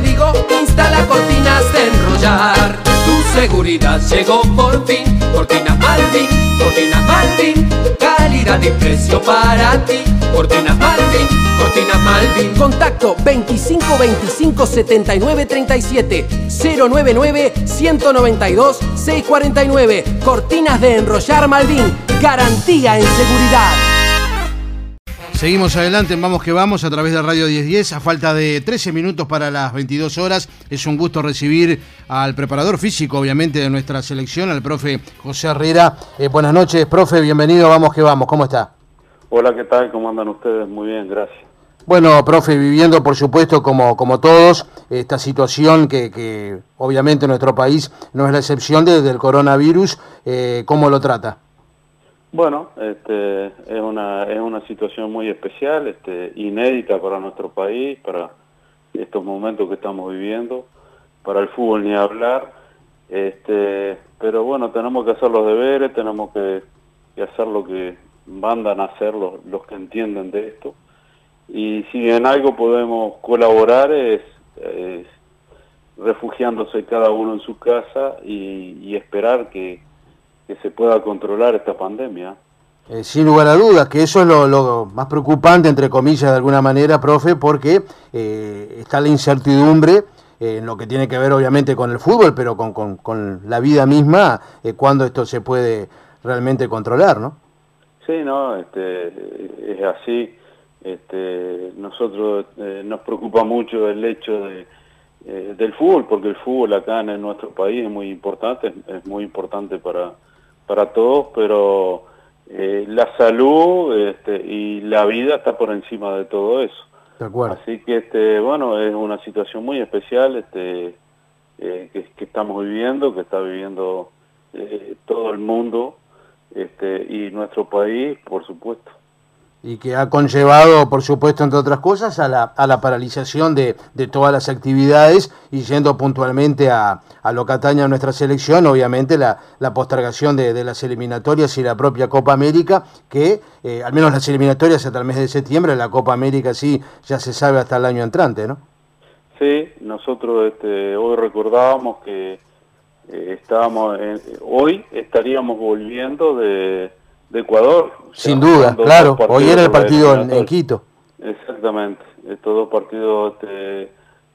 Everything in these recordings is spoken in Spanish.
digo, instala cortinas de enrollar. Tu seguridad llegó por fin, cortinas Malvin, cortinas Malvin, calidad y precio para ti. Cortinas Malvin, cortinas Malvin. Contacto 25 25 79 37 099 192 649. Cortinas de enrollar Malvin. Garantía en seguridad. Seguimos adelante, vamos que vamos a través de Radio 1010. A falta de 13 minutos para las 22 horas, es un gusto recibir al preparador físico, obviamente, de nuestra selección, al profe José Herrera. Eh, buenas noches, profe, bienvenido, vamos que vamos. ¿Cómo está? Hola, ¿qué tal? ¿Cómo andan ustedes? Muy bien, gracias. Bueno, profe, viviendo por supuesto como, como todos esta situación que, que obviamente en nuestro país no es la excepción desde el coronavirus, eh, ¿cómo lo trata? Bueno, este, es una es una situación muy especial, este, inédita para nuestro país, para estos momentos que estamos viviendo, para el fútbol ni hablar, este, pero bueno, tenemos que hacer los deberes, tenemos que, hacer lo que mandan a hacer los, los que entienden de esto, y si en algo podemos colaborar es, refugiándose cada uno en su casa y esperar que que se pueda controlar esta pandemia. Eh, sin lugar a dudas, que eso es lo, más preocupante, entre comillas, de alguna manera, profe, porque eh, está la incertidumbre eh, en lo que tiene que ver, obviamente, con el fútbol, pero con, con, la vida misma, cuando esto se puede realmente controlar, ¿no? Sí, no, este, es así. Este, nosotros nos preocupa mucho el hecho de, del fútbol, porque el fútbol acá en nuestro país es muy importante, es muy importante para para todos, pero eh, la salud este, y la vida está por encima de todo eso. De acuerdo. Así que, este, bueno, es una situación muy especial este, eh, que, estamos viviendo, que está viviendo eh, todo el mundo este, y nuestro país, por supuesto y que ha conllevado, por supuesto, entre otras cosas, a la, a la paralización de, de todas las actividades y yendo puntualmente a, a lo que atañe a nuestra selección, obviamente la, la postergación de, de, las eliminatorias y la propia Copa América, que eh, al menos las eliminatorias hasta el mes de septiembre, la Copa América sí ya se sabe hasta el año entrante, ¿no? Sí, nosotros este, hoy recordábamos que eh, estábamos, hoy estaríamos volviendo de de Ecuador. Sin duda, claro. Hoy era el partido en, Quito. Exactamente. Estos dos partidos, este,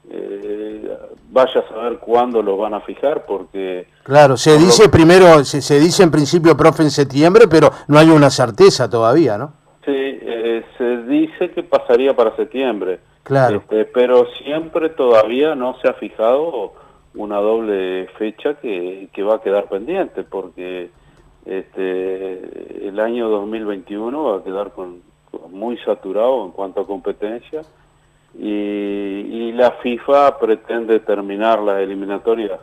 eh, vaya a saber cuándo los van a fijar, porque... Claro, se dice primero, se, se, dice en principio, profe, en septiembre, pero no hay una certeza todavía, ¿no? Sí, eh, se dice que pasaría para septiembre. Claro. Este, pero siempre todavía no se ha fijado una doble fecha que, que va a quedar pendiente, porque este, el año 2021 va a quedar con, muy saturado en cuanto a competencia y, la FIFA pretende terminar las eliminatorias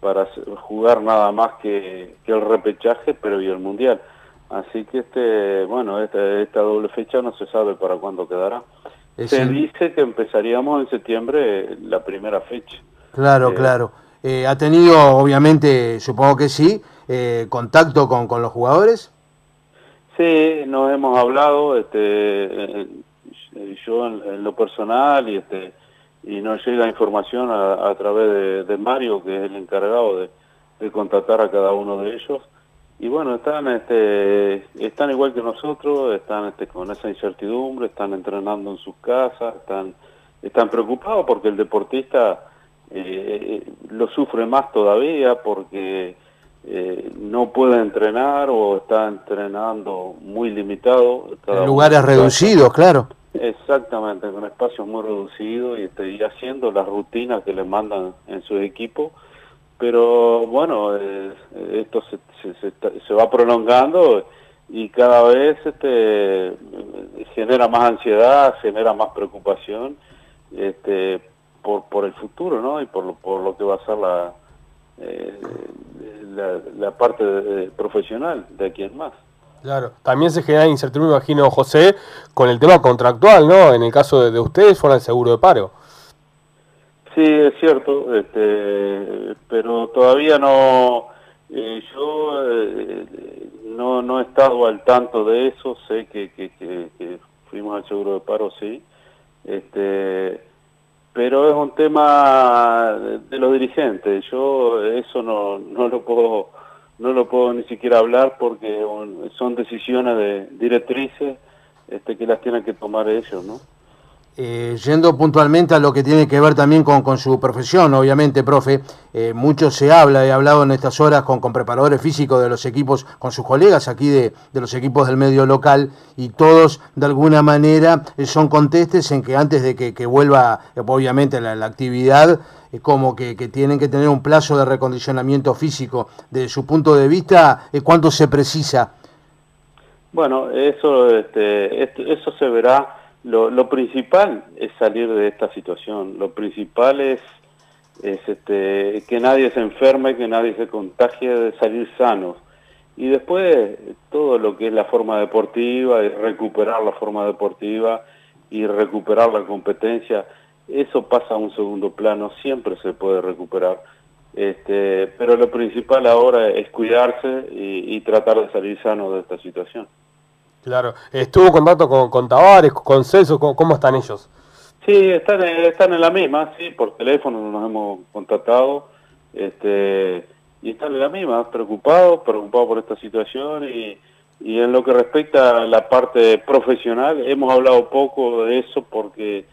para jugar nada más que, el repechaje, pero y el mundial. Así que este, bueno, esta, esta doble fecha no se sabe para cuándo quedará. se dice que empezaríamos en septiembre la primera fecha. Claro, eh, claro. Eh, ha tenido, obviamente, supongo que sí, eh, contacto con, con, los jugadores? Sí, nos hemos hablado, este, eh, yo en, lo personal y este y nos llega información a, través de, Mario, que es el encargado de, de, contactar a cada uno de ellos. Y bueno, están este están igual que nosotros, están este, con esa incertidumbre, están entrenando en sus casas, están están preocupados porque el deportista eh, lo sufre más todavía porque eh, no puede entrenar o está entrenando muy limitado. En lugares reducidos, claro. Exactamente, con espacios muy reducidos y, este, haciendo las rutinas que le mandan en su equipo. Pero bueno, eh, esto se, se, se, va prolongando y cada vez este, genera más ansiedad, genera más preocupación este, por, por el futuro ¿no? y por lo, por lo que va a ser la, eh, la, parte profesional de aquí en más. Claro, también se genera incertidumbre, imagino, José, con el tema contractual, ¿no? En el caso de, ustedes, fuera el seguro de paro. Sí, es cierto, este, pero todavía no, eh, yo eh, no, no he estado al tanto de eso, sé que, que, que, fuimos al seguro de paro, sí, este, pero es un tema de, los dirigentes. Yo eso no, no lo puedo no lo puedo ni siquiera hablar porque son decisiones de directrices este, que las tienen que tomar ellos, ¿no? Eh, yendo puntualmente a lo que tiene que ver también con, su profesión, obviamente, profe, eh, mucho se habla, he hablado en estas horas con, con preparadores físicos de los equipos, con sus colegas aquí de, los equipos del medio local, y todos de alguna manera eh, son contestes en que antes de que, vuelva, obviamente, la, actividad, como que, tienen que tener un plazo de recondicionamiento físico. De su punto de vista, ¿cuánto se precisa? Bueno, eso, este, eso se verá lo, principal es salir de esta situación, lo principal es, este, que nadie se enferme, que nadie se contagie, de salir sanos. Y después todo lo que es la forma deportiva, y recuperar la forma deportiva y recuperar la competencia, eso pasa a un segundo plano, siempre se puede recuperar. Este, pero lo principal ahora es cuidarse y tratar de salir sano de esta situación. Claro. ¿Estuvo en contacto con, con Tavares, con Celso? ¿Cómo, están ellos? Sí, están, están en la misma, sí, por teléfono nos hemos contactado. Este, y están en la misma, preocupados, preocupados por esta situación y, y en lo que respecta a la parte profesional, hemos hablado poco de eso porque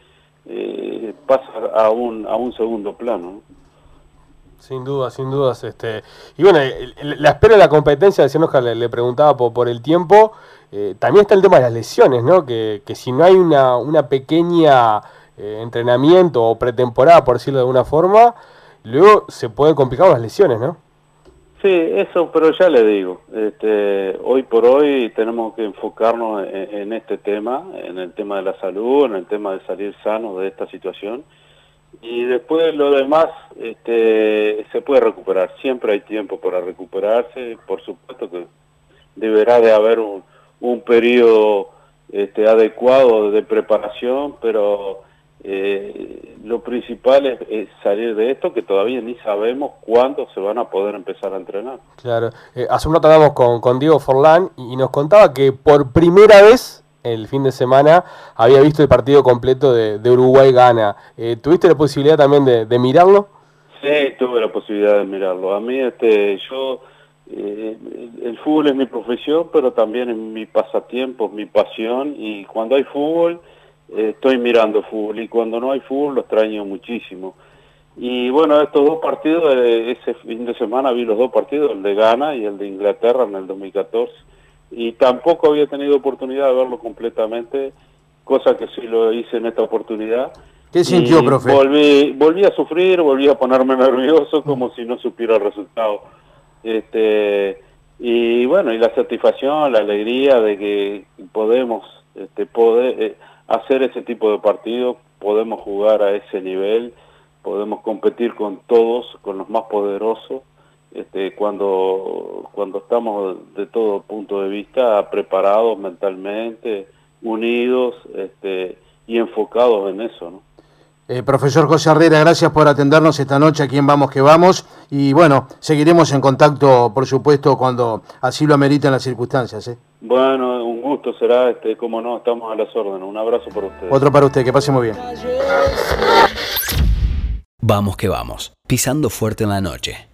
eh, pasa a un, a un segundo plano. Sin duda, sin dudas. Este, y bueno, la espera de la competencia, decíamos que le, preguntaba por, el tiempo, eh, también está el tema de las lesiones, ¿no? Que, si no hay una, una pequeña eh, entrenamiento o pretemporada, por decirlo de alguna forma, luego se pueden complicar las lesiones, ¿no? Sí, eso, pero ya le digo, este, hoy por hoy tenemos que enfocarnos en, este tema, en el tema de la salud, en el tema de salir sano de esta situación, y después lo demás este, se puede recuperar, siempre hay tiempo para recuperarse, por supuesto que deberá de haber un, un periodo este, adecuado de preparación, pero eh, lo principal es, salir de esto, que todavía ni sabemos cuándo se van a poder empezar a entrenar. Claro, eh, hace un rato hablamos con, con Diego Forlán y nos contaba que por primera vez el fin de semana había visto el partido completo de, Uruguay-Gana. Eh, ¿Tuviste la posibilidad también de, mirarlo? Sí, tuve la posibilidad de mirarlo. A mí, este, yo eh, el fútbol es mi profesión, pero también es mi pasatiempo, mi pasión, y cuando hay fútbol, eh, estoy mirando fútbol, y cuando no hay fútbol lo extraño muchísimo. Y bueno, estos dos partidos, eh, ese fin de semana vi los dos partidos, el de Ghana y el de Inglaterra en el 2014, y tampoco había tenido oportunidad de verlo completamente, cosa que sí lo hice en esta oportunidad. ¿Qué sintió, profe? Volví, volví a sufrir, volví a ponerme nervioso como si no supiera el resultado este, y bueno, y la satisfacción, la alegría de que podemos este, poder, eh, hacer ese tipo de partidos, podemos jugar a ese nivel, podemos competir con todos, con los más poderosos, este, cuando, cuando estamos de todo punto de vista preparados mentalmente, unidos este, y enfocados en eso. ¿no? Eh, profesor José Herrera, gracias por atendernos esta noche aquí en Vamos que Vamos. Y bueno, seguiremos en contacto, por supuesto, cuando así lo ameriten las circunstancias. ¿eh? Bueno, un gusto será, este, como no, estamos a las órdenes. Un abrazo por usted. Otro para usted, que pase muy bien. Vamos que vamos, pisando fuerte en la noche.